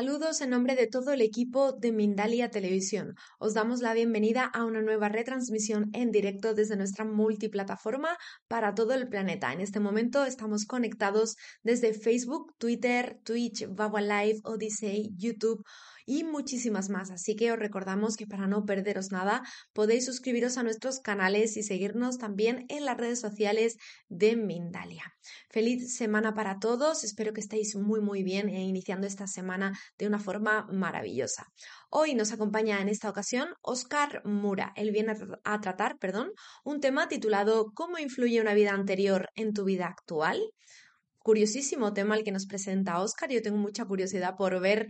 Saludos en nombre de todo el equipo de Mindalia Televisión. Os damos la bienvenida a una nueva retransmisión en directo desde nuestra multiplataforma para todo el planeta. En este momento estamos conectados desde Facebook, Twitter, Twitch, Vawa Live, Odyssey, YouTube y muchísimas más. Así que os recordamos que para no perderos nada podéis suscribiros a nuestros canales y seguirnos también en las redes sociales de Mindalia. Feliz semana para todos. Espero que estéis muy muy bien e iniciando esta semana de una forma maravillosa. Hoy nos acompaña en esta ocasión Oscar Mura. Él viene a tratar, perdón, un tema titulado ¿Cómo influye una vida anterior en tu vida actual? curiosísimo tema el que nos presenta Oscar. Yo tengo mucha curiosidad por ver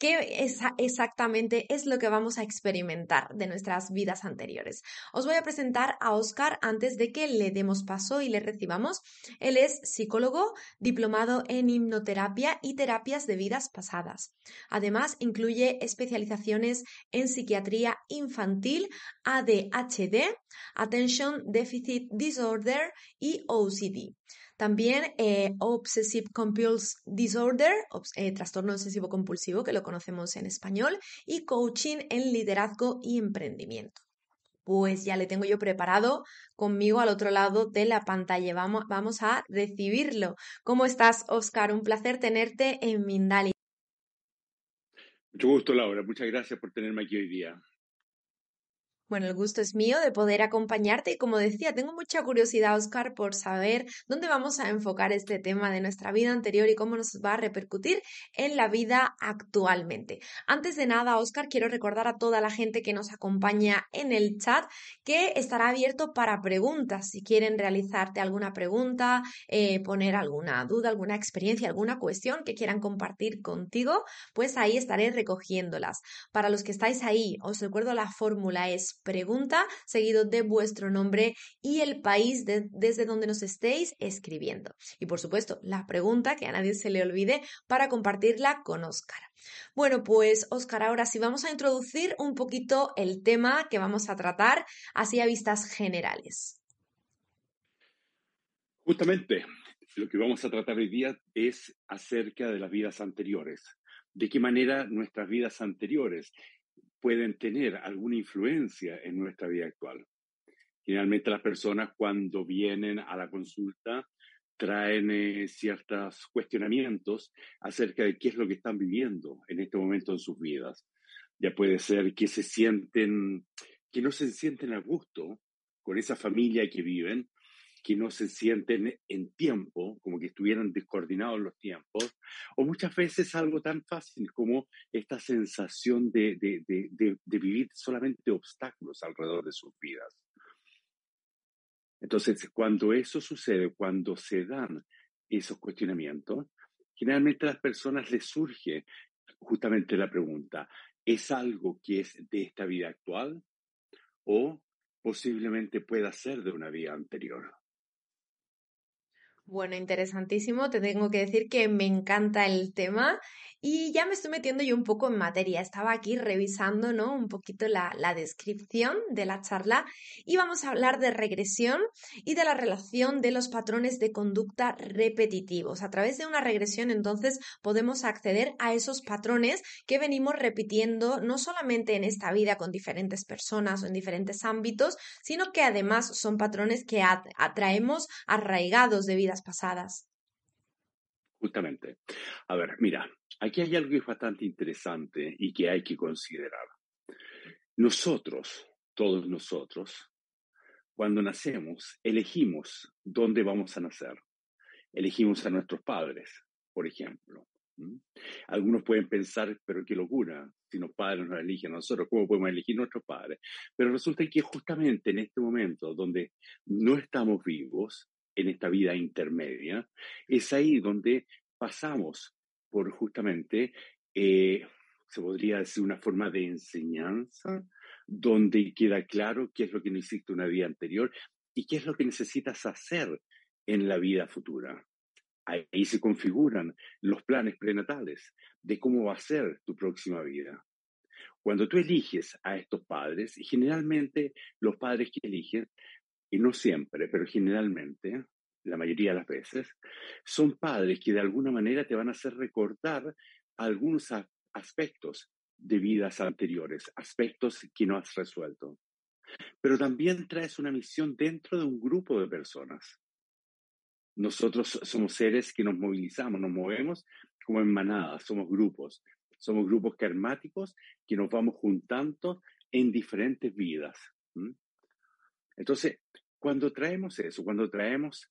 qué exactamente es lo que vamos a experimentar de nuestras vidas anteriores. Os voy a presentar a Oscar antes de que le demos paso y le recibamos. Él es psicólogo, diplomado en hipnoterapia y terapias de vidas pasadas. Además, incluye especializaciones en psiquiatría infantil, ADHD, Attention Deficit Disorder y OCD. También eh, Obsessive Compulsive Disorder, eh, trastorno obsesivo compulsivo, que lo conocemos en español, y coaching en liderazgo y emprendimiento. Pues ya le tengo yo preparado conmigo al otro lado de la pantalla. Vamos, vamos a recibirlo. ¿Cómo estás, Oscar? Un placer tenerte en Mindalia. Mucho gusto, Laura. Muchas gracias por tenerme aquí hoy día. Bueno, el gusto es mío de poder acompañarte y como decía, tengo mucha curiosidad, Oscar, por saber dónde vamos a enfocar este tema de nuestra vida anterior y cómo nos va a repercutir en la vida actualmente. Antes de nada, Oscar, quiero recordar a toda la gente que nos acompaña en el chat que estará abierto para preguntas. Si quieren realizarte alguna pregunta, eh, poner alguna duda, alguna experiencia, alguna cuestión que quieran compartir contigo, pues ahí estaré recogiéndolas. Para los que estáis ahí, os recuerdo la fórmula es pregunta seguido de vuestro nombre y el país desde donde nos estéis escribiendo. Y por supuesto, la pregunta que a nadie se le olvide para compartirla con Óscar. Bueno, pues Óscar, ahora sí vamos a introducir un poquito el tema que vamos a tratar así a vistas generales. Justamente, lo que vamos a tratar hoy día es acerca de las vidas anteriores. De qué manera nuestras vidas anteriores pueden tener alguna influencia en nuestra vida actual. Generalmente las personas cuando vienen a la consulta traen eh, ciertos cuestionamientos acerca de qué es lo que están viviendo en este momento en sus vidas. Ya puede ser que se sienten, que no se sienten a gusto con esa familia que viven, que no se sienten en tiempo, como que estuvieran descoordinados los tiempos, o muchas veces algo tan fácil como esta sensación de, de, de, de vivir solamente obstáculos alrededor de sus vidas. Entonces, cuando eso sucede, cuando se dan esos cuestionamientos, generalmente a las personas les surge justamente la pregunta, ¿es algo que es de esta vida actual o posiblemente pueda ser de una vida anterior? Bueno, interesantísimo. Te tengo que decir que me encanta el tema y ya me estoy metiendo yo un poco en materia. Estaba aquí revisando, ¿no? Un poquito la, la descripción de la charla y vamos a hablar de regresión y de la relación de los patrones de conducta repetitivos. A través de una regresión, entonces, podemos acceder a esos patrones que venimos repitiendo no solamente en esta vida con diferentes personas o en diferentes ámbitos, sino que además son patrones que atraemos arraigados de vidas pasadas. Justamente. A ver, mira, aquí hay algo que es bastante interesante y que hay que considerar. Nosotros, todos nosotros, cuando nacemos, elegimos dónde vamos a nacer. elegimos a nuestros padres, por ejemplo. Algunos pueden pensar, pero qué locura, si los padres nos eligen a nosotros, ¿cómo podemos elegir nuestros padres? Pero resulta que justamente en este momento donde no estamos vivos, en esta vida intermedia, es ahí donde pasamos por justamente, eh, se podría decir, una forma de enseñanza, donde queda claro qué es lo que no hiciste una vida anterior y qué es lo que necesitas hacer en la vida futura. Ahí se configuran los planes prenatales de cómo va a ser tu próxima vida. Cuando tú eliges a estos padres, y generalmente los padres que eligen, y no siempre, pero generalmente, la mayoría de las veces, son padres que de alguna manera te van a hacer recordar algunos aspectos de vidas anteriores, aspectos que no has resuelto. Pero también traes una misión dentro de un grupo de personas. Nosotros somos seres que nos movilizamos, nos movemos como en manadas, somos grupos. Somos grupos karmáticos que nos vamos juntando en diferentes vidas. Entonces, cuando traemos eso, cuando traemos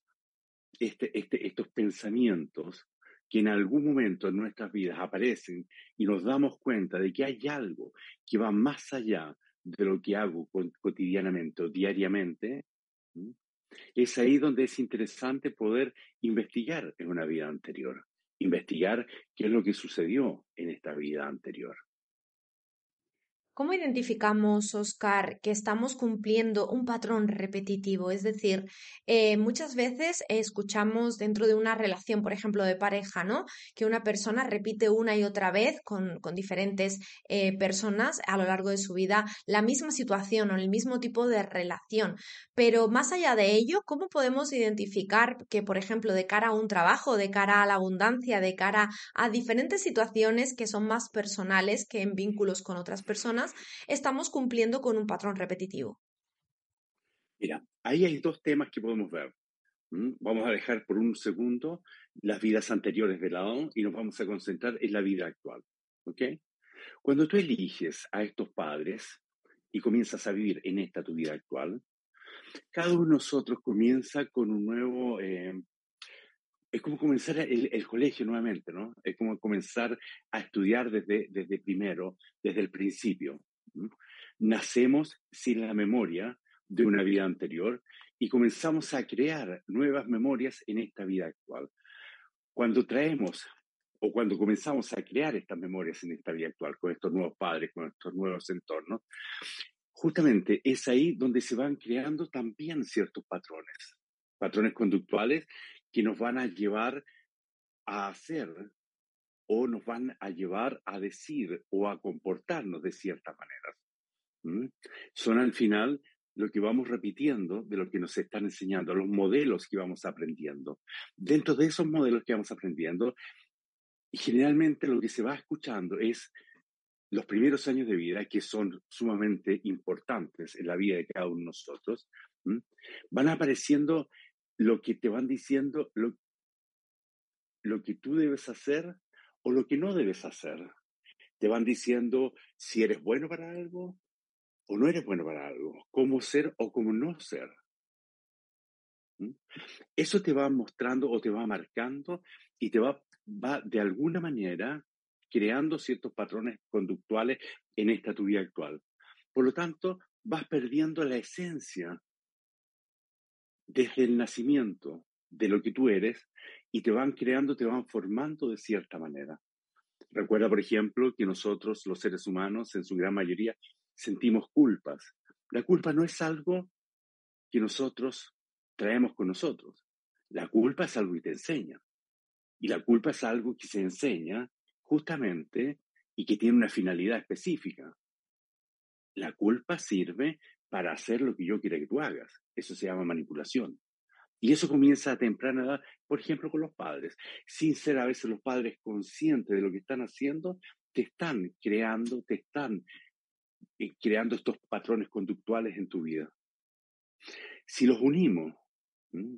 este, este, estos pensamientos que en algún momento en nuestras vidas aparecen y nos damos cuenta de que hay algo que va más allá de lo que hago cotidianamente o diariamente, es ahí donde es interesante poder investigar en una vida anterior, investigar qué es lo que sucedió en esta vida anterior. ¿Cómo identificamos, Oscar, que estamos cumpliendo un patrón repetitivo? Es decir, eh, muchas veces escuchamos dentro de una relación, por ejemplo, de pareja, ¿no? Que una persona repite una y otra vez con, diferentes eh, personas a lo largo de su vida la misma situación o el mismo tipo de relación. Pero más allá de ello, ¿cómo podemos identificar que, por ejemplo, de cara a un trabajo, de cara a la abundancia, de cara a diferentes situaciones que son más personales que en vínculos con otras personas, estamos cumpliendo con un patrón repetitivo. Mira, ahí hay dos temas que podemos ver. Vamos a dejar por un segundo las vidas anteriores de lado y nos vamos a concentrar en la vida actual. ¿Ok? Cuando tú eliges a estos padres y comienzas a vivir en esta tu vida actual, cada uno de nosotros comienza con un nuevo eh, es como comenzar el, colegio nuevamente, ¿no? Es como comenzar a estudiar desde, desde primero, desde el principio. Nacemos sin la memoria de una vida anterior y comenzamos a crear nuevas memorias en esta vida actual. Cuando traemos o cuando comenzamos a crear estas memorias en esta vida actual, con estos nuevos padres, con estos nuevos entornos, justamente es ahí donde se van creando también ciertos patrones, patrones conductuales que nos van a llevar a hacer o nos van a llevar a decir o a comportarnos de cierta manera. Son al final lo que vamos repitiendo de lo que nos están enseñando, los modelos que vamos aprendiendo. Dentro de esos modelos que vamos aprendiendo, generalmente lo que se va escuchando es los primeros años de vida, que son sumamente importantes en la vida de cada uno de nosotros, van apareciendo lo que te van diciendo, lo, lo que tú debes hacer o lo que no debes hacer. Te van diciendo si eres bueno para algo o no eres bueno para algo, cómo ser o cómo no ser. ¿Mm? Eso te va mostrando o te va marcando y te va, va de alguna manera creando ciertos patrones conductuales en esta tu vida actual. Por lo tanto, vas perdiendo la esencia desde el nacimiento de lo que tú eres y te van creando, te van formando de cierta manera. Recuerda, por ejemplo, que nosotros, los seres humanos, en su gran mayoría, sentimos culpas. La culpa no es algo que nosotros traemos con nosotros. La culpa es algo que te enseña. Y la culpa es algo que se enseña justamente y que tiene una finalidad específica. La culpa sirve para hacer lo que yo quiera que tú hagas. Eso se llama manipulación. Y eso comienza a temprana edad, por ejemplo, con los padres. Sin ser a veces los padres conscientes de lo que están haciendo, te están creando, te están eh, creando estos patrones conductuales en tu vida. Si los unimos,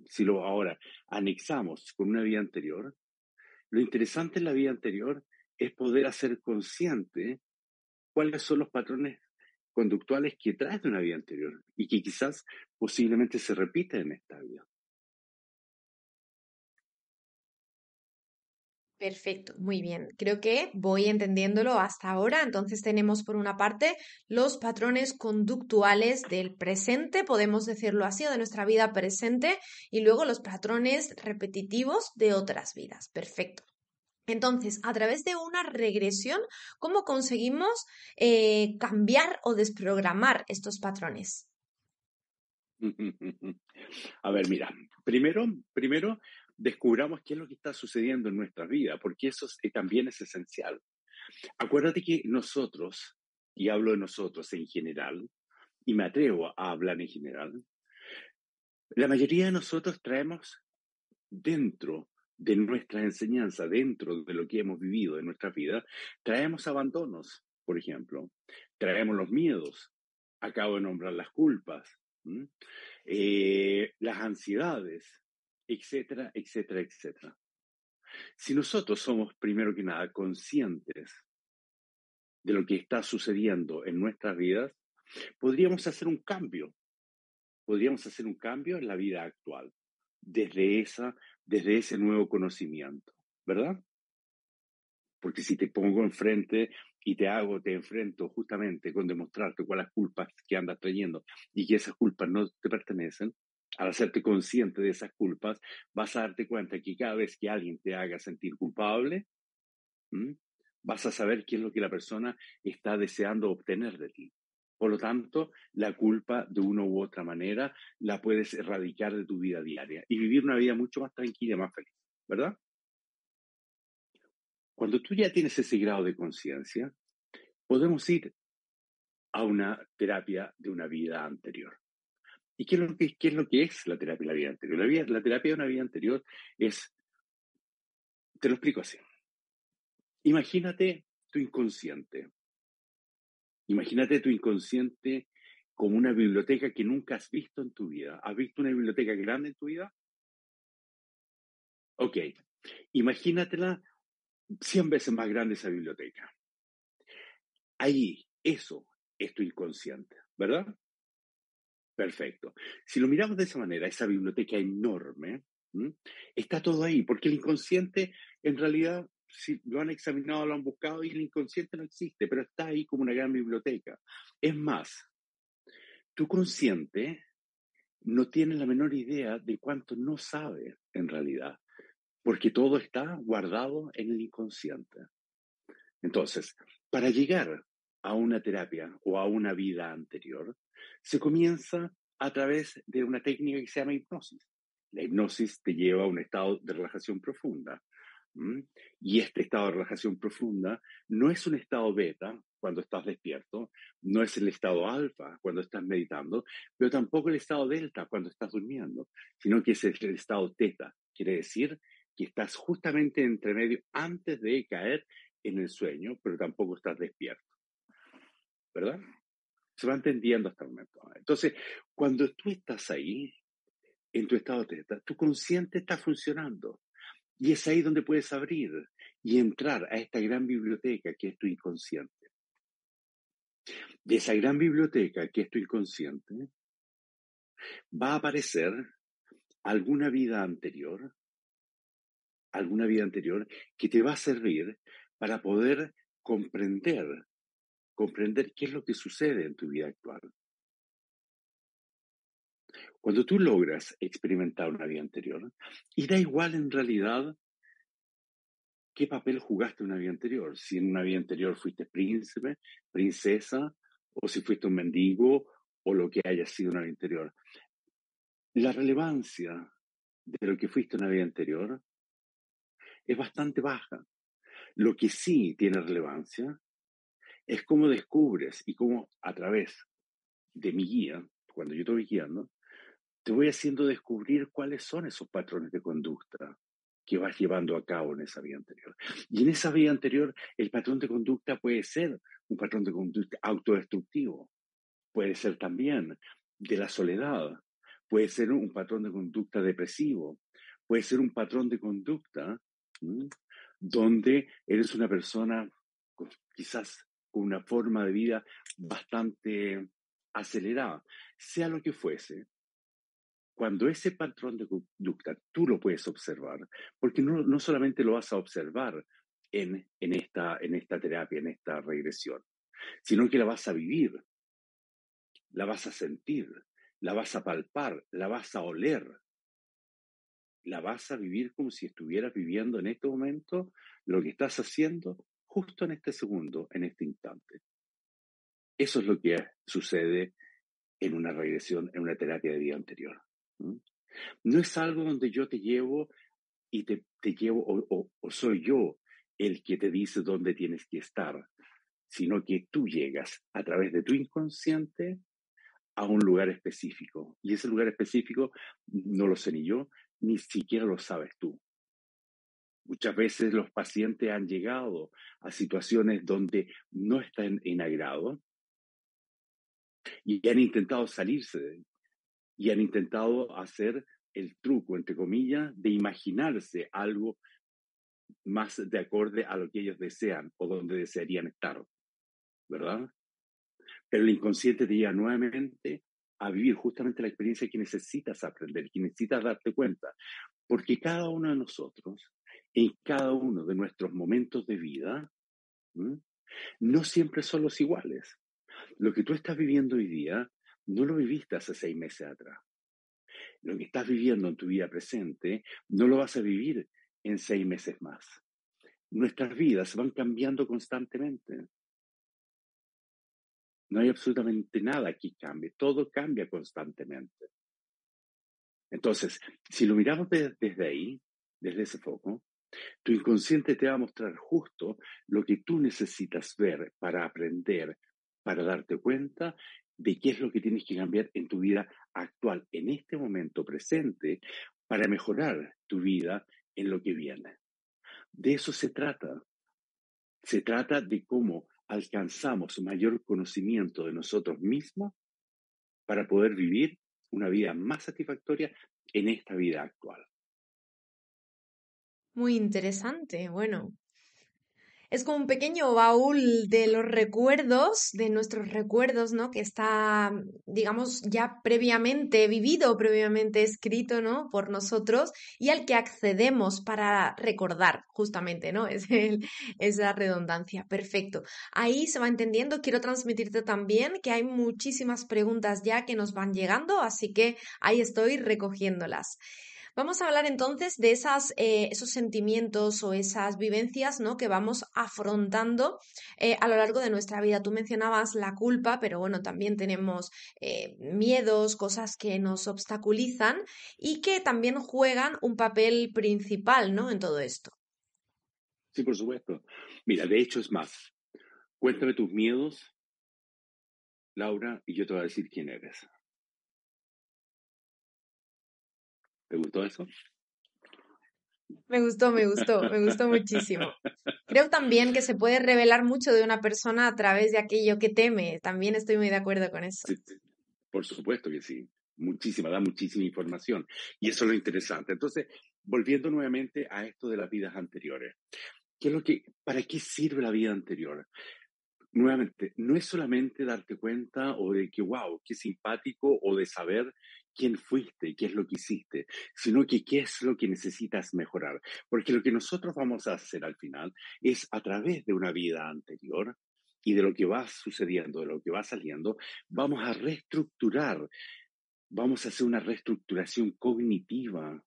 si lo ahora anexamos con una vida anterior, lo interesante en la vida anterior es poder hacer consciente cuáles son los patrones conductuales que traes de una vida anterior y que quizás posiblemente se repiten en esta vida. Perfecto, muy bien. Creo que voy entendiéndolo hasta ahora. Entonces tenemos por una parte los patrones conductuales del presente, podemos decirlo así, de nuestra vida presente, y luego los patrones repetitivos de otras vidas. Perfecto. Entonces, a través de una regresión, ¿cómo conseguimos eh, cambiar o desprogramar estos patrones? A ver, mira, primero, primero descubramos qué es lo que está sucediendo en nuestra vida, porque eso también es esencial. Acuérdate que nosotros, y hablo de nosotros en general, y me atrevo a hablar en general, la mayoría de nosotros traemos dentro de nuestra enseñanza, dentro de lo que hemos vivido en nuestra vida, traemos abandonos, por ejemplo, traemos los miedos, acabo de nombrar las culpas, eh, las ansiedades, etcétera, etcétera, etcétera. Si nosotros somos, primero que nada, conscientes de lo que está sucediendo en nuestras vidas, podríamos hacer un cambio. Podríamos hacer un cambio en la vida actual, desde, esa, desde ese nuevo conocimiento, ¿verdad? Porque si te pongo enfrente y te hago, te enfrento justamente con demostrarte cuáles culpas que andas trayendo y que esas culpas no te pertenecen, al hacerte consciente de esas culpas, vas a darte cuenta que cada vez que alguien te haga sentir culpable, vas a saber qué es lo que la persona está deseando obtener de ti. Por lo tanto, la culpa de una u otra manera la puedes erradicar de tu vida diaria y vivir una vida mucho más tranquila más feliz, ¿verdad? Cuando tú ya tienes ese grado de conciencia, podemos ir a una terapia de una vida anterior. ¿Y qué es lo que, es, la terapia de la vida anterior? La terapia de una vida anterior es, te lo explico así. Imagínate tu inconsciente. Imagínate tu inconsciente como una biblioteca que nunca has visto en tu vida. ¿Has visto una biblioteca grande en tu vida? Ok. Imagínatela 100 veces más grande esa biblioteca. Ahí, eso es tu inconsciente, ¿verdad? Perfecto. Si lo miramos de esa manera, esa biblioteca enorme, está todo ahí, porque el inconsciente, en realidad, si lo han examinado, lo han buscado y el inconsciente no existe, pero está ahí como una gran biblioteca. Es más, tu consciente no tiene la menor idea de cuánto no sabe en realidad, porque todo está guardado en el inconsciente. Entonces, para llegar a una terapia o a una vida anterior, se comienza a través de una técnica que se llama hipnosis. La hipnosis te lleva a un estado de relajación profunda. Y este estado de relajación profunda no es un estado beta cuando estás despierto, no es el estado alfa cuando estás meditando, pero tampoco el estado delta cuando estás durmiendo, sino que es el estado teta. Quiere decir que estás justamente entre medio antes de caer en el sueño, pero tampoco estás despierto. ¿Verdad? Se va entendiendo hasta el momento. Entonces, cuando tú estás ahí, en tu estado teta, tu consciente está funcionando. Y es ahí donde puedes abrir y entrar a esta gran biblioteca que es tu inconsciente. De esa gran biblioteca que es tu inconsciente, va a aparecer alguna vida anterior, alguna vida anterior que te va a servir para poder comprender comprender qué es lo que sucede en tu vida actual. Cuando tú logras experimentar una vida anterior, y da igual en realidad qué papel jugaste en una vida anterior, si en una vida anterior fuiste príncipe, princesa, o si fuiste un mendigo, o lo que haya sido una vida anterior. La relevancia de lo que fuiste una vida anterior es bastante baja. Lo que sí tiene relevancia es cómo descubres y cómo a través de mi guía, cuando yo voy guiando, te voy haciendo descubrir cuáles son esos patrones de conducta que vas llevando a cabo en esa vida anterior. Y en esa vida anterior, el patrón de conducta puede ser un patrón de conducta autodestructivo, puede ser también de la soledad, puede ser un patrón de conducta depresivo, puede ser un patrón de conducta donde eres una persona quizás con una forma de vida bastante acelerada, sea lo que fuese. Cuando ese patrón de conducta tú lo puedes observar, porque no, no solamente lo vas a observar en, en, esta, en esta terapia, en esta regresión, sino que la vas a vivir, la vas a sentir, la vas a palpar, la vas a oler, la vas a vivir como si estuvieras viviendo en este momento lo que estás haciendo justo en este segundo, en este instante. Eso es lo que sucede en una regresión, en una terapia de vida anterior. No es algo donde yo te llevo y te, te llevo, o, o, soy yo el que te dice dónde tienes que estar, sino que tú llegas a través de tu inconsciente a un lugar específico. Y ese lugar específico no lo sé ni yo, ni siquiera lo sabes tú. Muchas veces los pacientes han llegado a situaciones donde no están en agrado y han intentado salirse y han intentado hacer el truco, entre comillas, de imaginarse algo más de acorde a lo que ellos desean o donde desearían estar, ¿verdad? Pero el inconsciente te lleva nuevamente a vivir justamente la experiencia que necesitas aprender, que necesitas darte cuenta, porque cada uno de nosotros, en cada uno de nuestros momentos de vida, no siempre son los iguales. Lo que tú estás viviendo hoy día no lo viviste hace seis meses atrás. Lo que estás viviendo en tu vida presente no lo vas a vivir en seis meses más. Nuestras vidas van cambiando constantemente. No hay absolutamente nada que cambie, todo cambia constantemente. Entonces, si lo miramos desde ahí, desde ese foco, tu inconsciente te va a mostrar justo lo que tú necesitas ver para aprender, para darte cuenta de qué es lo que tienes que cambiar en tu vida actual, en este momento presente, para mejorar tu vida en lo que viene. De eso se trata. Se trata de cómo alcanzamos mayor conocimiento de nosotros mismos para poder vivir una vida más satisfactoria en esta vida actual. Muy interesante. Bueno, es como un pequeño baúl de los recuerdos, de nuestros recuerdos, ¿no? Que está, digamos, ya previamente vivido, previamente escrito, ¿no? Por nosotros y al que accedemos para recordar, justamente, ¿no? Es esa redundancia. Perfecto. Ahí se va entendiendo. Quiero transmitirte también que hay muchísimas preguntas ya que nos van llegando, así que ahí estoy recogiéndolas. Vamos a hablar entonces de esas, eh, esos sentimientos o esas vivencias ¿no? que vamos afrontando eh, a lo largo de nuestra vida. Tú mencionabas la culpa, pero bueno, también tenemos eh, miedos, cosas que nos obstaculizan y que también juegan un papel principal ¿no? en todo esto. Sí, por supuesto. Mira, de hecho es más. Cuéntame tus miedos, Laura, y yo te voy a decir quién eres. ¿Te gustó eso? Me gustó, me gustó, me gustó muchísimo. Creo también que se puede revelar mucho de una persona a través de aquello que teme. También estoy muy de acuerdo con eso. por supuesto que sí. Muchísima, da muchísima información. Y eso es lo interesante. Entonces, volviendo nuevamente a esto de las vidas anteriores. ¿Qué es lo que, ¿Para qué sirve la vida anterior? Nuevamente, no es solamente darte cuenta o de que, wow, qué simpático, o de saber quién fuiste y qué es lo que hiciste, sino que qué es lo que necesitas mejorar. Porque lo que nosotros vamos a hacer al final es a través de una vida anterior y de lo que va sucediendo, de lo que va saliendo, vamos a reestructurar, vamos a hacer una reestructuración cognitiva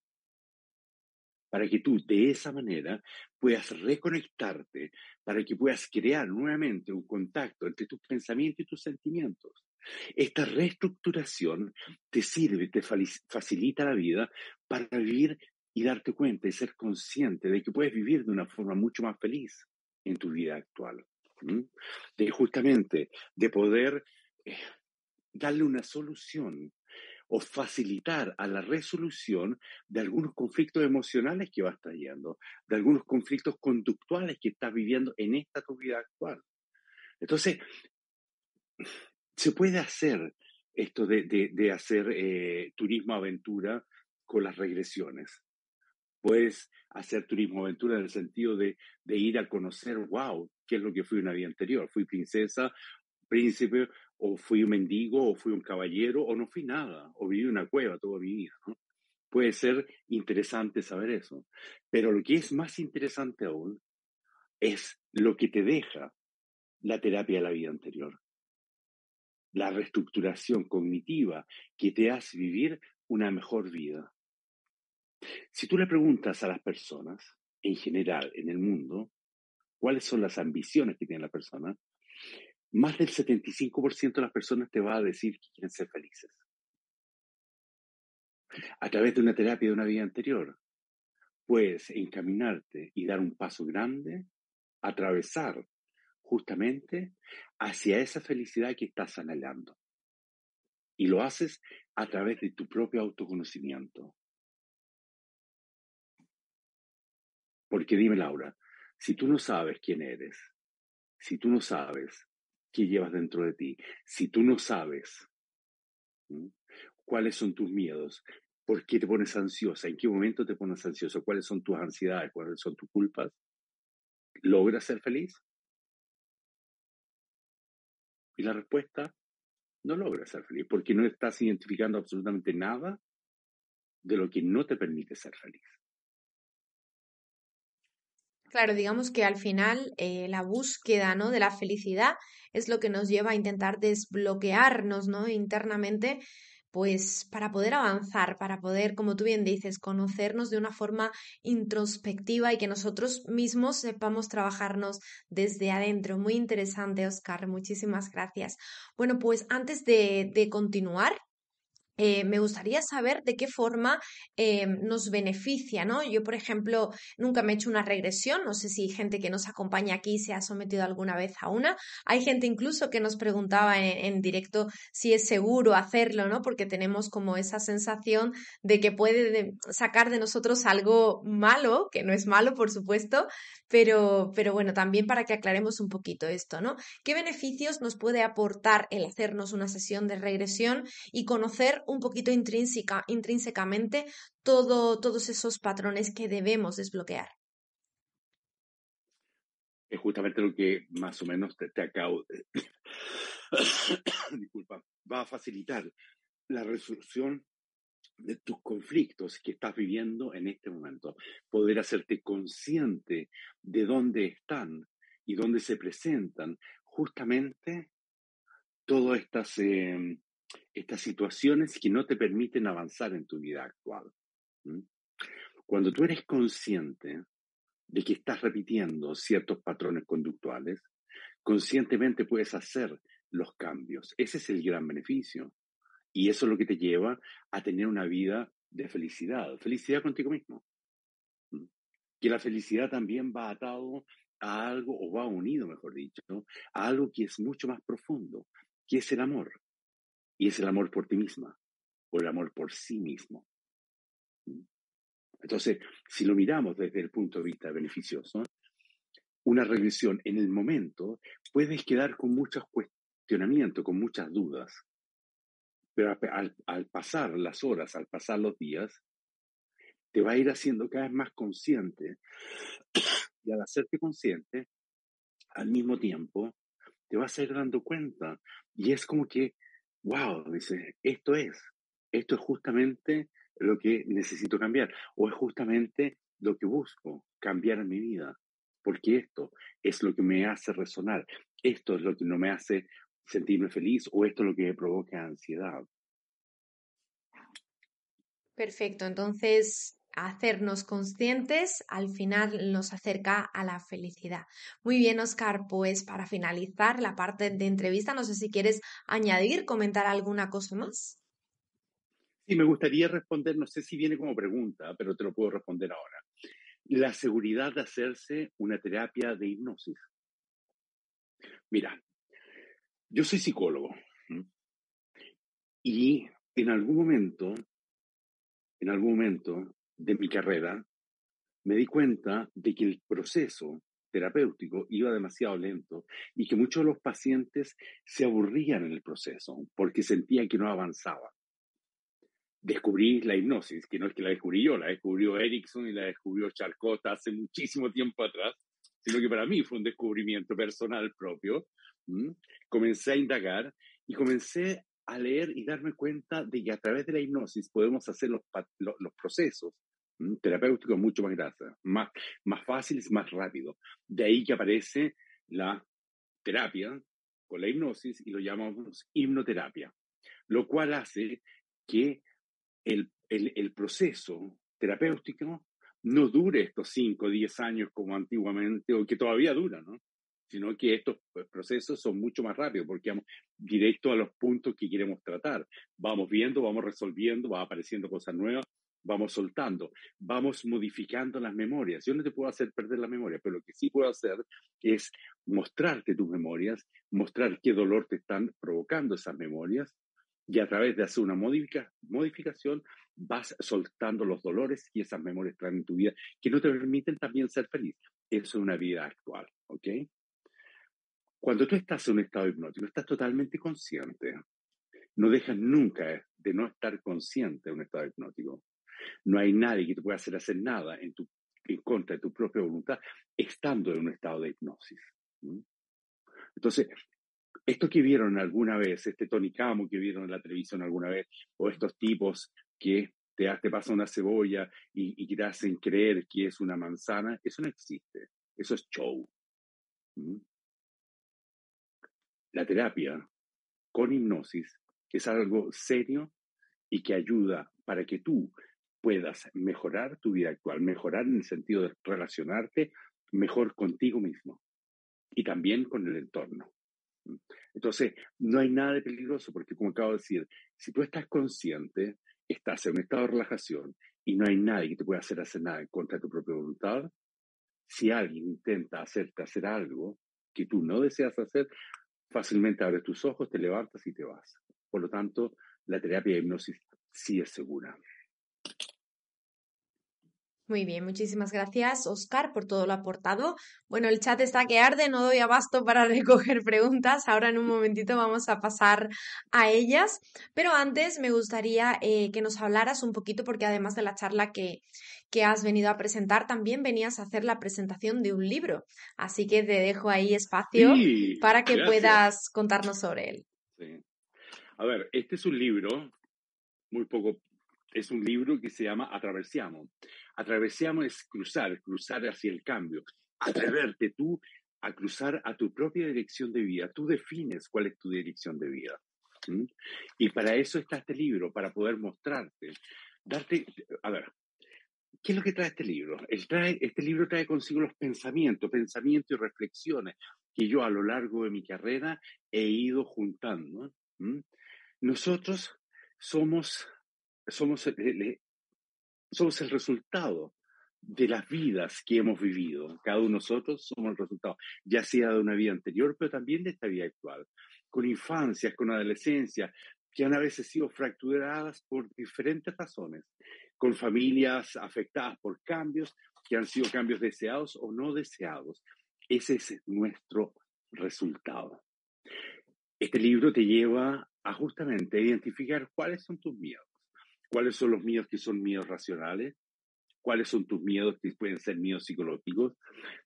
para que tú de esa manera puedas reconectarte, para que puedas crear nuevamente un contacto entre tus pensamientos y tus sentimientos. Esta reestructuración te sirve, te facilita la vida para vivir y darte cuenta y ser consciente de que puedes vivir de una forma mucho más feliz en tu vida actual. De justamente de poder eh, darle una solución o facilitar a la resolución de algunos conflictos emocionales que vas trayendo, de algunos conflictos conductuales que estás viviendo en esta tu vida actual. Entonces, se puede hacer esto de, hacer eh, turismo aventura con las regresiones. Puedes hacer turismo aventura en el sentido de, ir a conocer, wow, qué es lo que fui una vida anterior. Fui princesa, príncipe o fui un mendigo, o fui un caballero, o no fui nada, o viví una cueva toda mi vida. Puede ser interesante saber eso. Pero lo que es más interesante aún es lo que te deja la terapia de la vida anterior. La reestructuración cognitiva que te hace vivir una mejor vida. Si tú le preguntas a las personas, en general, en el mundo, cuáles son las ambiciones que tiene la persona, más del 75% de las personas te va a decir que quieren ser felices. A través de una terapia de una vida anterior, puedes encaminarte y dar un paso grande, atravesar justamente hacia esa felicidad que estás anhelando. Y lo haces a través de tu propio autoconocimiento. Porque dime, Laura, si tú no sabes quién eres, si tú no sabes qué llevas dentro de ti, si tú no sabes cuáles son tus miedos, por qué te pones ansiosa, en qué momento te pones ansioso, cuáles son tus ansiedades, cuáles son tus culpas, ¿logras ser feliz? Y la respuesta, no logras ser feliz, porque no estás identificando absolutamente nada de lo que no te permite ser feliz. Claro, digamos que al final eh, la búsqueda ¿no? de la felicidad es lo que nos lleva a intentar desbloquearnos ¿no? internamente, pues para poder avanzar, para poder, como tú bien dices, conocernos de una forma introspectiva y que nosotros mismos sepamos trabajarnos desde adentro. Muy interesante, Oscar. Muchísimas gracias. Bueno, pues antes de, de continuar, eh, me gustaría saber de qué forma eh, nos beneficia, ¿no? Yo, por ejemplo, nunca me he hecho una regresión, no sé si gente que nos acompaña aquí se ha sometido alguna vez a una. Hay gente incluso que nos preguntaba en, directo si es seguro hacerlo, ¿no? Porque tenemos como esa sensación de que puede sacar de nosotros algo malo, que no es malo, por supuesto, pero, pero bueno, también para que aclaremos un poquito esto, ¿no? ¿Qué beneficios nos puede aportar el hacernos una sesión de regresión y conocer un poquito intrínseca, intrínsecamente todo, todos esos patrones que debemos desbloquear? Es justamente lo que más o menos te, te acabo de... Disculpa, va a facilitar la resolución de tus conflictos que estás viviendo en este momento, poder hacerte consciente de dónde están y dónde se presentan justamente todas estas, em, estas situaciones que no te permiten avanzar en tu vida actual. Cuando tú eres consciente de que estás repitiendo ciertos patrones conductuales, conscientemente puedes hacer los cambios. Ese es el gran beneficio. Y eso es lo que te lleva a tener una vida de felicidad, felicidad contigo mismo. Que la felicidad también va atado a algo, o va unido, mejor dicho, a algo que es mucho más profundo, que es el amor. Y es el amor por ti misma, o el amor por sí mismo. ¿Mm? Entonces, si lo miramos desde el punto de vista beneficioso, una regresión en el momento, puedes quedar con muchos cuestionamientos, con muchas dudas. Pero al, pasar las horas, al pasar los días, te va a ir haciendo cada vez más consciente. Y al hacerte consciente, al mismo tiempo, te vas a ir dando cuenta. Y es como que, wow, dice, esto es, esto es justamente lo que necesito cambiar. O es justamente lo que busco, cambiar mi vida. Porque esto es lo que me hace resonar. Esto es lo que no me hace sentirme feliz o esto es lo que me provoca ansiedad. Perfecto, entonces hacernos conscientes al final nos acerca a la felicidad. Muy bien, Oscar, pues para finalizar la parte de entrevista, no sé si quieres añadir, comentar alguna cosa más. Sí, me gustaría responder, no sé si viene como pregunta, pero te lo puedo responder ahora. La seguridad de hacerse una terapia de hipnosis. Mira, yo soy psicólogo y en algún momento, en algún momento de mi carrera, me di cuenta de que el proceso terapéutico iba demasiado lento y que muchos de los pacientes se aburrían en el proceso porque sentían que no avanzaba. Descubrí la hipnosis, que no es que la descubrí yo, la descubrió Erickson y la descubrió Charcot hace muchísimo tiempo atrás, sino que para mí fue un descubrimiento personal propio. Comencé a indagar Y comencé a leer y darme cuenta de que a través de la hipnosis podemos hacer los, los, procesos terapéuticos mucho más gratis, más, más fáciles, más rápidos. De ahí que aparece la terapia con la hipnosis y lo llamamos hipnoterapia, lo cual hace que el, el, proceso terapéutico no dure estos 5 o 10 años como antiguamente, o que todavía dura, ¿no? sino que estos procesos son mucho más rápidos porque vamos directo a los puntos que queremos tratar. Vamos viendo, vamos resolviendo, va apareciendo cosas nuevas, vamos soltando, vamos modificando las memorias. Yo no te puedo hacer perder la memoria, pero lo que sí puedo hacer es mostrarte tus memorias, mostrar qué dolor te están provocando esas memorias y a través de hacer una modificación vas soltando los dolores y esas memorias traen en tu vida que no te permiten también ser feliz. Eso es una vida actual, ¿ok? Cuando tú estás en un estado hipnótico, estás totalmente consciente. No dejas nunca de no estar consciente de un estado hipnótico. No hay nadie que te pueda hacer hacer nada en, tu, en contra de tu propia voluntad estando en un estado de hipnosis. Entonces, esto que vieron alguna vez, este Tony Camo que vieron en la televisión alguna vez, o estos tipos que te, te pasan una cebolla y, y, te hacen creer que es una manzana, eso no existe. Eso es show. La terapia con hipnosis es algo serio y que ayuda para que tú puedas mejorar tu vida actual, mejorar en el sentido de relacionarte mejor contigo mismo y también con el entorno. Entonces, no hay nada de peligroso porque, como acabo de decir, si tú estás consciente, estás en un estado de relajación y no hay nadie que te pueda hacer hacer nada contra tu propia voluntad, si alguien intenta hacerte hacer algo que tú no deseas hacer, fácilmente abres tus ojos, te levantas y te vas. Por lo tanto, la terapia de hipnosis sí es segura. Muy bien, muchísimas gracias, Oscar, por todo lo aportado. Bueno, el chat está que arde, no doy abasto para recoger preguntas. Ahora en un momentito vamos a pasar a ellas. Pero antes me gustaría eh, que nos hablaras un poquito, porque además de la charla que, que has venido a presentar, también venías a hacer la presentación de un libro. Así que te dejo ahí espacio para que puedas contarnos sobre él. Sí. A ver, este es un libro muy poco es un libro que se llama Atraversiamo. Atraversiamo es cruzar, cruzar hacia el cambio, atreverte tú a cruzar a tu propia dirección de vida. Tú defines cuál es tu dirección de vida. Y para eso está este libro, para poder mostrarte, darte, a ver, ¿qué es lo que trae este libro? trae, este libro trae consigo los pensamientos, pensamientos y reflexiones que yo a lo largo de mi carrera he ido juntando. Nosotros somos somos el, somos el resultado de las vidas que hemos vivido. Cada uno de nosotros somos el resultado, ya sea de una vida anterior, pero también de esta vida actual, con infancias, con adolescencia, que han a veces sido fracturadas por diferentes razones, con familias afectadas por cambios que han sido cambios deseados o no deseados. Ese es nuestro resultado. Este libro te lleva a justamente identificar cuáles son tus miedos cuáles son los miedos que son miedos racionales, cuáles son tus miedos que pueden ser miedos psicológicos,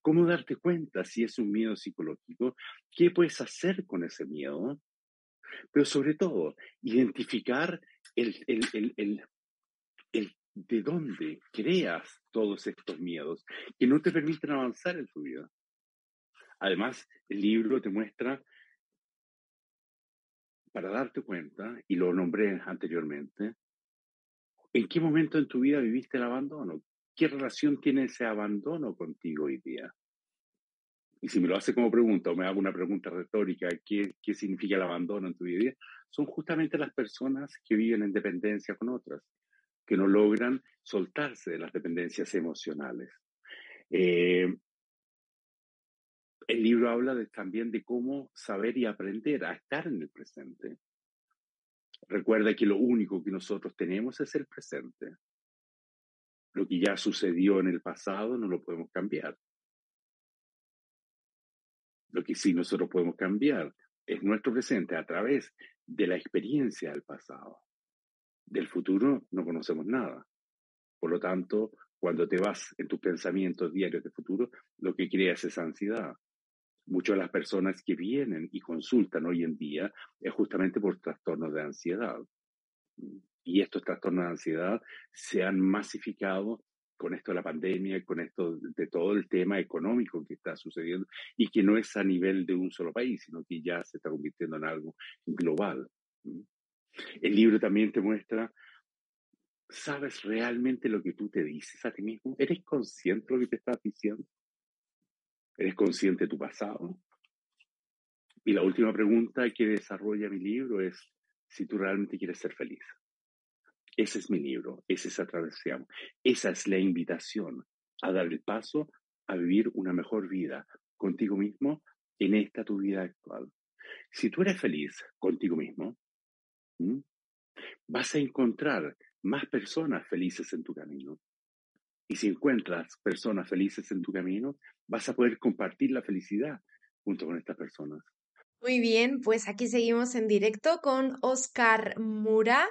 cómo darte cuenta si es un miedo psicológico, qué puedes hacer con ese miedo, pero sobre todo, identificar el, el, el, el, de dónde creas todos estos miedos que no te permiten avanzar en tu vida. Además, el libro te muestra, para darte cuenta, y lo nombré anteriormente, ¿En qué momento en tu vida viviste el abandono? ¿Qué relación tiene ese abandono contigo hoy día? Y si me lo hace como pregunta o me hago una pregunta retórica, ¿qué, ¿qué significa el abandono en tu vida? Son justamente las personas que viven en dependencia con otras, que no logran soltarse de las dependencias emocionales. Eh, el libro habla también de cómo saber y aprender a estar en el presente. Recuerda que lo único que nosotros tenemos es el presente. Lo que ya sucedió en el pasado no lo podemos cambiar. Lo que sí nosotros podemos cambiar es nuestro presente a través de la experiencia del pasado. Del futuro no conocemos nada. Por lo tanto, cuando te vas en tus pensamientos diarios de futuro, lo que creas es ansiedad. Muchas de las personas que vienen y consultan hoy en día es justamente por trastornos de ansiedad. Y estos trastornos de ansiedad se han masificado con esto de la pandemia, con esto de todo el tema económico que está sucediendo y que no es a nivel de un solo país, sino que ya se está convirtiendo en algo global. El libro también te muestra, ¿sabes realmente lo que tú te dices a ti mismo? ¿Eres consciente de lo que te estás diciendo? ¿Eres consciente de tu pasado? Y la última pregunta que desarrolla mi libro es si tú realmente quieres ser feliz. Ese es mi libro, esa es Atravesamos. Esa es la invitación a dar el paso a vivir una mejor vida contigo mismo en esta tu vida actual. Si tú eres feliz contigo mismo, vas a encontrar más personas felices en tu camino. Y si encuentras personas felices en tu camino, vas a poder compartir la felicidad junto con estas personas. Muy bien, pues aquí seguimos en directo con Oscar Mura.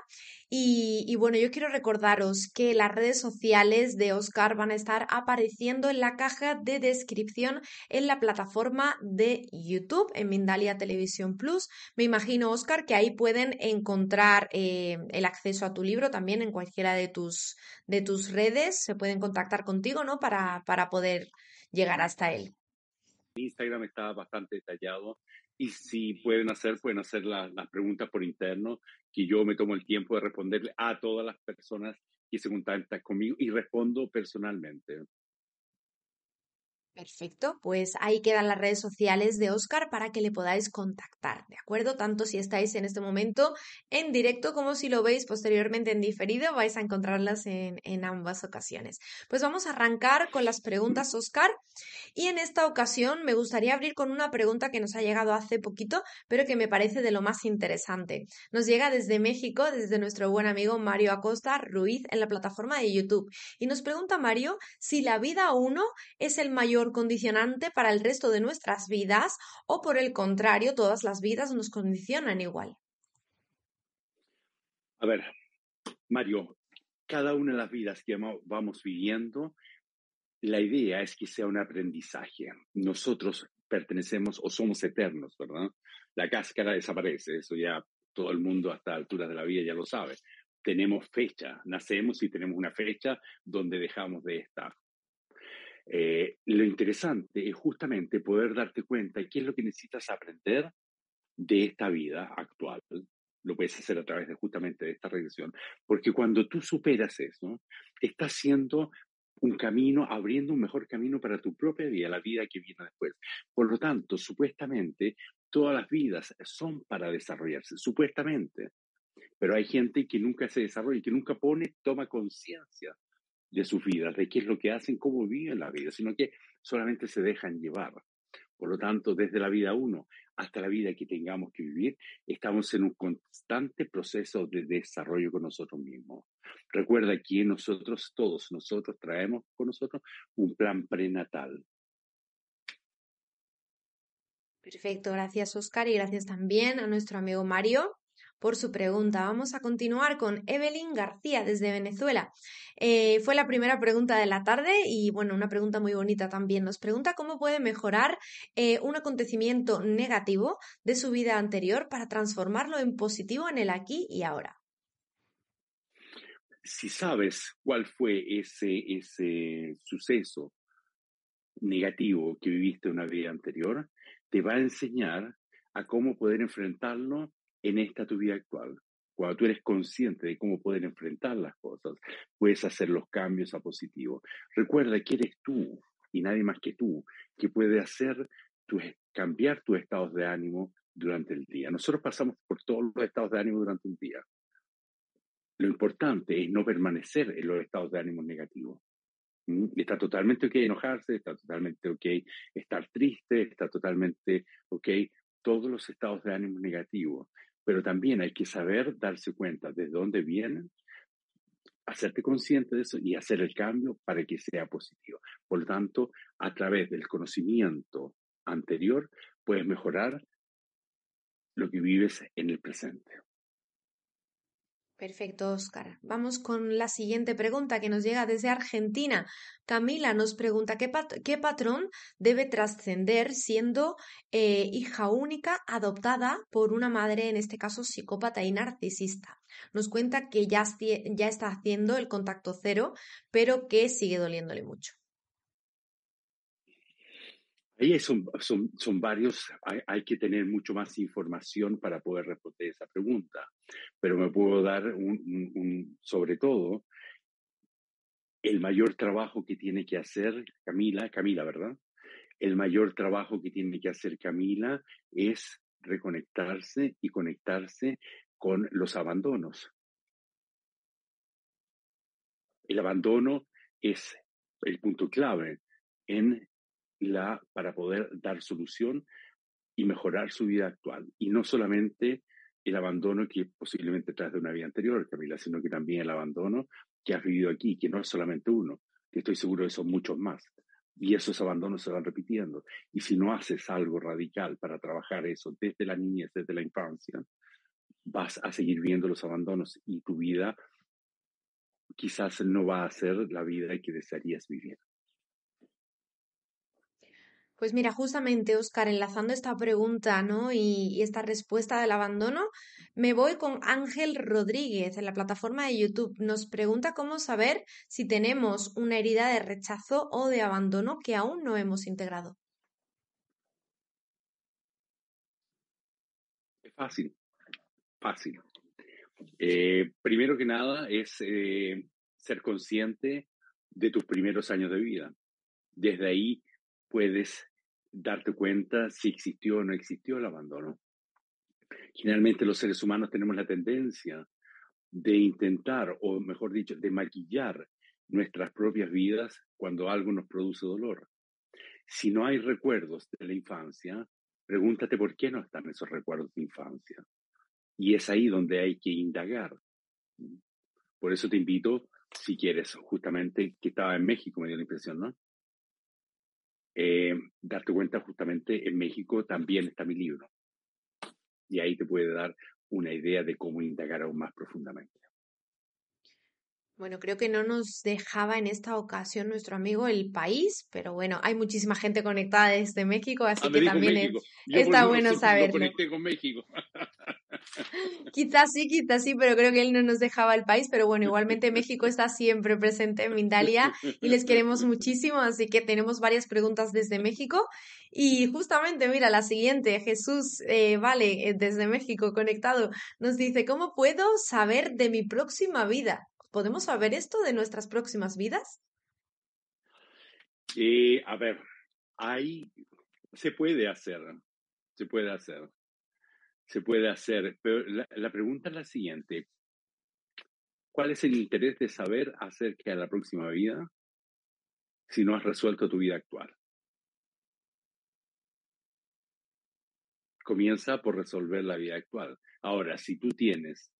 Y, bueno, yo quiero recordaros que las redes sociales de Oscar van a estar apareciendo en la caja de descripción en la plataforma de YouTube, en Mindalia Televisión Plus. Me imagino, Oscar, que ahí pueden encontrar eh, el acceso a tu libro también en cualquiera de tus, de tus redes. Se pueden contactar contigo, ¿no? Para, para poder llegar hasta él. Instagram está bastante detallado y si pueden hacer, pueden hacer las preguntas por interno, que yo me tomo el tiempo de responderle a todas las personas que se contactan conmigo y respondo personalmente. Perfecto, pues ahí quedan las redes sociales de Oscar para que le podáis contactar, ¿de acuerdo? Tanto si estáis en este momento en directo como si lo veis posteriormente en diferido, vais a encontrarlas en, en ambas ocasiones. Pues vamos a arrancar con las preguntas, Oscar, y en esta ocasión me gustaría abrir con una pregunta que nos ha llegado hace poquito, pero que me parece de lo más interesante. Nos llega desde México, desde nuestro buen amigo Mario Acosta Ruiz en la plataforma de YouTube, y nos pregunta Mario si la vida uno es el mayor condicionante para el resto de nuestras vidas o por el contrario, todas las vidas nos condicionan igual? A ver, Mario, cada una de las vidas que vamos viviendo, la idea es que sea un aprendizaje. Nosotros pertenecemos o somos eternos, ¿verdad? La cáscara desaparece, eso ya todo el mundo hasta alturas de la vida ya lo sabe. Tenemos fecha, nacemos y tenemos una fecha donde dejamos de estar. Eh, lo interesante es justamente poder darte cuenta de qué es lo que necesitas aprender de esta vida actual. Lo puedes hacer a través de justamente de esta regresión, porque cuando tú superas eso, estás haciendo un camino, abriendo un mejor camino para tu propia vida, la vida que viene después. Por lo tanto, supuestamente, todas las vidas son para desarrollarse, supuestamente. Pero hay gente que nunca se desarrolla y que nunca pone, toma conciencia de sus vidas, de qué es lo que hacen, cómo viven la vida, sino que solamente se dejan llevar. Por lo tanto, desde la vida uno hasta la vida que tengamos que vivir, estamos en un constante proceso de desarrollo con nosotros mismos. Recuerda que nosotros, todos nosotros, traemos con nosotros un plan prenatal. Perfecto, gracias Oscar y gracias también a nuestro amigo Mario por su pregunta. Vamos a continuar con Evelyn García desde Venezuela. Eh, fue la primera pregunta de la tarde y bueno, una pregunta muy bonita también. Nos pregunta cómo puede mejorar eh, un acontecimiento negativo de su vida anterior para transformarlo en positivo en el aquí y ahora. Si sabes cuál fue ese, ese suceso negativo que viviste en una vida anterior, te va a enseñar a cómo poder enfrentarlo en esta tu vida actual. Cuando tú eres consciente de cómo poder enfrentar las cosas, puedes hacer los cambios a positivo. Recuerda que eres tú y nadie más que tú que puede hacer tu, cambiar tus estados de ánimo durante el día. Nosotros pasamos por todos los estados de ánimo durante un día. Lo importante es no permanecer en los estados de ánimo negativos. ¿Mm? Está totalmente ok enojarse, está totalmente ok estar triste, está totalmente ok todos los estados de ánimo negativos pero también hay que saber darse cuenta de dónde vienen, hacerte consciente de eso y hacer el cambio para que sea positivo. Por lo tanto, a través del conocimiento anterior, puedes mejorar lo que vives en el presente. Perfecto, Oscar. Vamos con la siguiente pregunta que nos llega desde Argentina. Camila nos pregunta qué, patrón debe trascender siendo eh, hija única adoptada por una madre, en este caso psicópata y narcisista. Nos cuenta que ya está haciendo el contacto cero, pero que sigue doliéndole mucho. Ahí son, son, son varios, hay, hay, que tener mucho más información para poder responder esa pregunta, pero me puedo dar un, un, sobre todo, el mayor trabajo que tiene que hacer Camila, Camila, ¿verdad? El mayor trabajo que tiene que hacer Camila es reconectarse y conectarse con los abandonos. El abandono es el punto clave en la, para poder dar solución y mejorar su vida actual. Y no solamente el abandono que posiblemente trae de una vida anterior, Camila, sino que también el abandono que has vivido aquí, que no es solamente uno, que estoy seguro que son muchos más. Y esos abandonos se van repitiendo. Y si no haces algo radical para trabajar eso desde la niñez, desde la infancia, vas a seguir viendo los abandonos y tu vida quizás no va a ser la vida que desearías vivir. Pues mira, justamente, Oscar, enlazando esta pregunta, ¿no? Y, esta respuesta del abandono, me voy con Ángel Rodríguez en la plataforma de YouTube. Nos pregunta cómo saber si tenemos una herida de rechazo o de abandono que aún no hemos integrado. Es fácil, fácil. Eh, primero que nada es eh, ser consciente de tus primeros años de vida. Desde ahí puedes darte cuenta si existió o no existió el abandono. Generalmente los seres humanos tenemos la tendencia de intentar, o mejor dicho, de maquillar nuestras propias vidas cuando algo nos produce dolor. Si no hay recuerdos de la infancia, pregúntate por qué no están esos recuerdos de infancia. Y es ahí donde hay que indagar. Por eso te invito, si quieres, justamente, que estaba en México, me dio la impresión, ¿no? Eh, darte cuenta justamente en México también está mi libro. Y ahí te puede dar una idea de cómo indagar aún más profundamente. Bueno, creo que no nos dejaba en esta ocasión nuestro amigo el país, pero bueno, hay muchísima gente conectada desde México, así ah, que también está bueno saberlo. con México. quizás sí, quizás sí, pero creo que él no nos dejaba el país, pero bueno, igualmente México está siempre presente en Mindalia y les queremos muchísimo, así que tenemos varias preguntas desde México. Y justamente, mira, la siguiente, Jesús, eh, vale, eh, desde México conectado, nos dice, ¿cómo puedo saber de mi próxima vida? ¿Podemos saber esto de nuestras próximas vidas? Eh, a ver, hay, se puede hacer, se puede hacer se puede hacer. Pero la, pregunta es la siguiente. ¿Cuál es el interés de saber acerca de la próxima vida si no has resuelto tu vida actual? Comienza por resolver la vida actual. Ahora, si tú tienes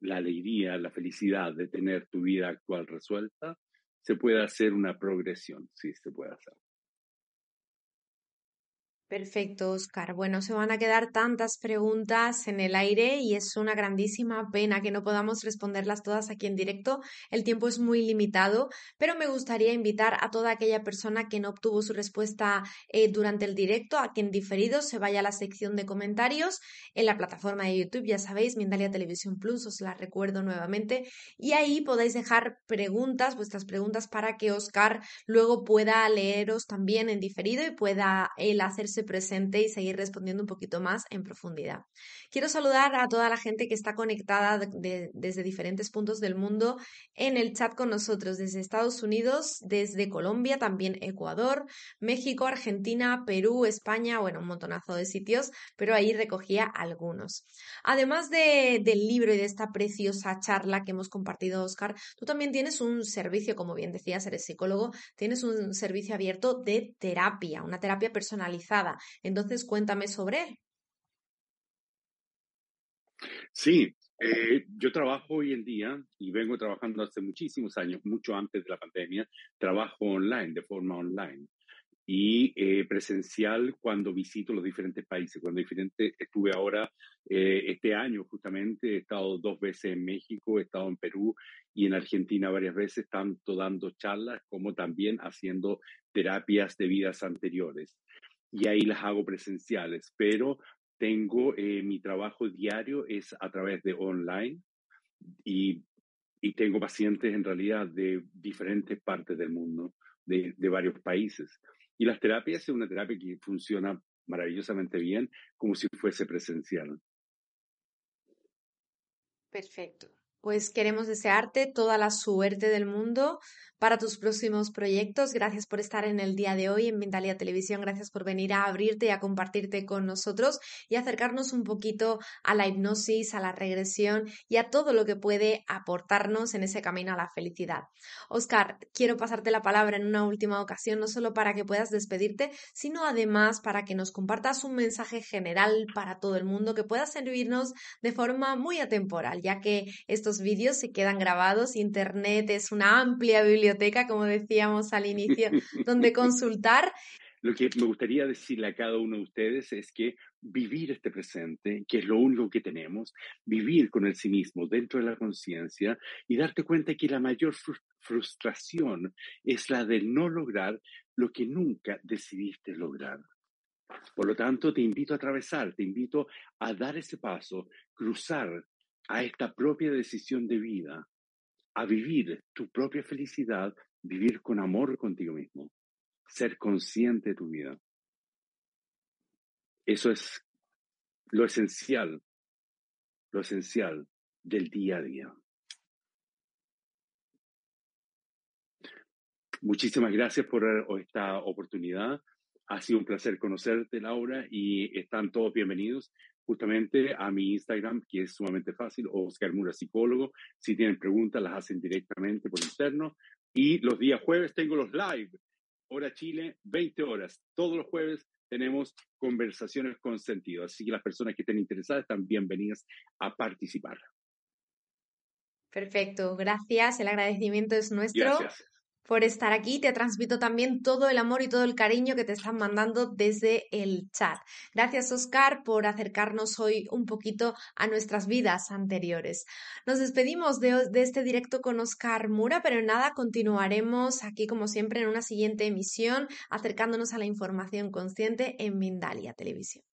la alegría, la felicidad de tener tu vida actual resuelta, se puede hacer una progresión, sí, se puede hacer. Perfecto, Oscar. Bueno, se van a quedar tantas preguntas en el aire y es una grandísima pena que no podamos responderlas todas aquí en directo. El tiempo es muy limitado, pero me gustaría invitar a toda aquella persona que no obtuvo su respuesta eh, durante el directo, a quien diferido se vaya a la sección de comentarios en la plataforma de YouTube, ya sabéis, Mindalia Televisión Plus, os la recuerdo nuevamente, y ahí podéis dejar preguntas, vuestras preguntas, para que Oscar luego pueda leeros también en diferido y pueda él hacerse presente y seguir respondiendo un poquito más en profundidad. Quiero saludar a toda la gente que está conectada desde diferentes puntos del mundo en el chat con nosotros, desde Estados Unidos, desde Colombia, también Ecuador, México, Argentina, Perú, España, bueno, un montonazo de sitios, pero ahí recogía algunos. Además del libro y de esta preciosa charla que hemos compartido, Oscar, tú también tienes un servicio, como bien decías, eres psicólogo, tienes un servicio abierto de terapia, una terapia personalizada entonces, cuéntame sobre él. Sí, eh, yo trabajo hoy en día y vengo trabajando hace muchísimos años, mucho antes de la pandemia, trabajo online, de forma online. y eh, presencial cuando visito los diferentes países. Cuando diferente, estuve ahora, eh, este año justamente, he estado dos veces en México, he estado en Perú y en Argentina varias veces, tanto dando charlas como también haciendo terapias de vidas anteriores. Y ahí las hago presenciales, pero tengo eh, mi trabajo diario es a través de online y, y tengo pacientes en realidad de diferentes partes del mundo, de, de varios países. Y las terapias es una terapia que funciona maravillosamente bien, como si fuese presencial. Perfecto. Pues queremos desearte toda la suerte del mundo para tus próximos proyectos. Gracias por estar en el día de hoy en Mindalia Televisión. Gracias por venir a abrirte y a compartirte con nosotros y acercarnos un poquito a la hipnosis, a la regresión y a todo lo que puede aportarnos en ese camino a la felicidad. Oscar, quiero pasarte la palabra en una última ocasión, no solo para que puedas despedirte, sino además para que nos compartas un mensaje general para todo el mundo que pueda servirnos de forma muy atemporal, ya que estos vídeos se quedan grabados. Internet es una amplia biblioteca biblioteca, como decíamos al inicio, donde consultar. Lo que me gustaría decirle a cada uno de ustedes es que vivir este presente, que es lo único que tenemos, vivir con el sí mismo dentro de la conciencia y darte cuenta que la mayor frustración es la de no lograr lo que nunca decidiste lograr. Por lo tanto, te invito a atravesar, te invito a dar ese paso, cruzar a esta propia decisión de vida, a vivir tu propia felicidad, vivir con amor contigo mismo, ser consciente de tu vida. Eso es lo esencial, lo esencial del día a día. Muchísimas gracias por esta oportunidad. Ha sido un placer conocerte, Laura, y están todos bienvenidos justamente a mi Instagram, que es sumamente fácil, Oscar Mura Psicólogo. Si tienen preguntas, las hacen directamente por interno. Y los días jueves tengo los live, hora Chile, 20 horas. Todos los jueves tenemos conversaciones con sentido. Así que las personas que estén interesadas están bienvenidas a participar. Perfecto, gracias. El agradecimiento es nuestro. Gracias por estar aquí. Te transmito también todo el amor y todo el cariño que te están mandando desde el chat. Gracias, Oscar, por acercarnos hoy un poquito a nuestras vidas anteriores. Nos despedimos de, este directo con Oscar Mura, pero nada, continuaremos aquí como siempre en una siguiente emisión acercándonos a la información consciente en Mindalia Televisión.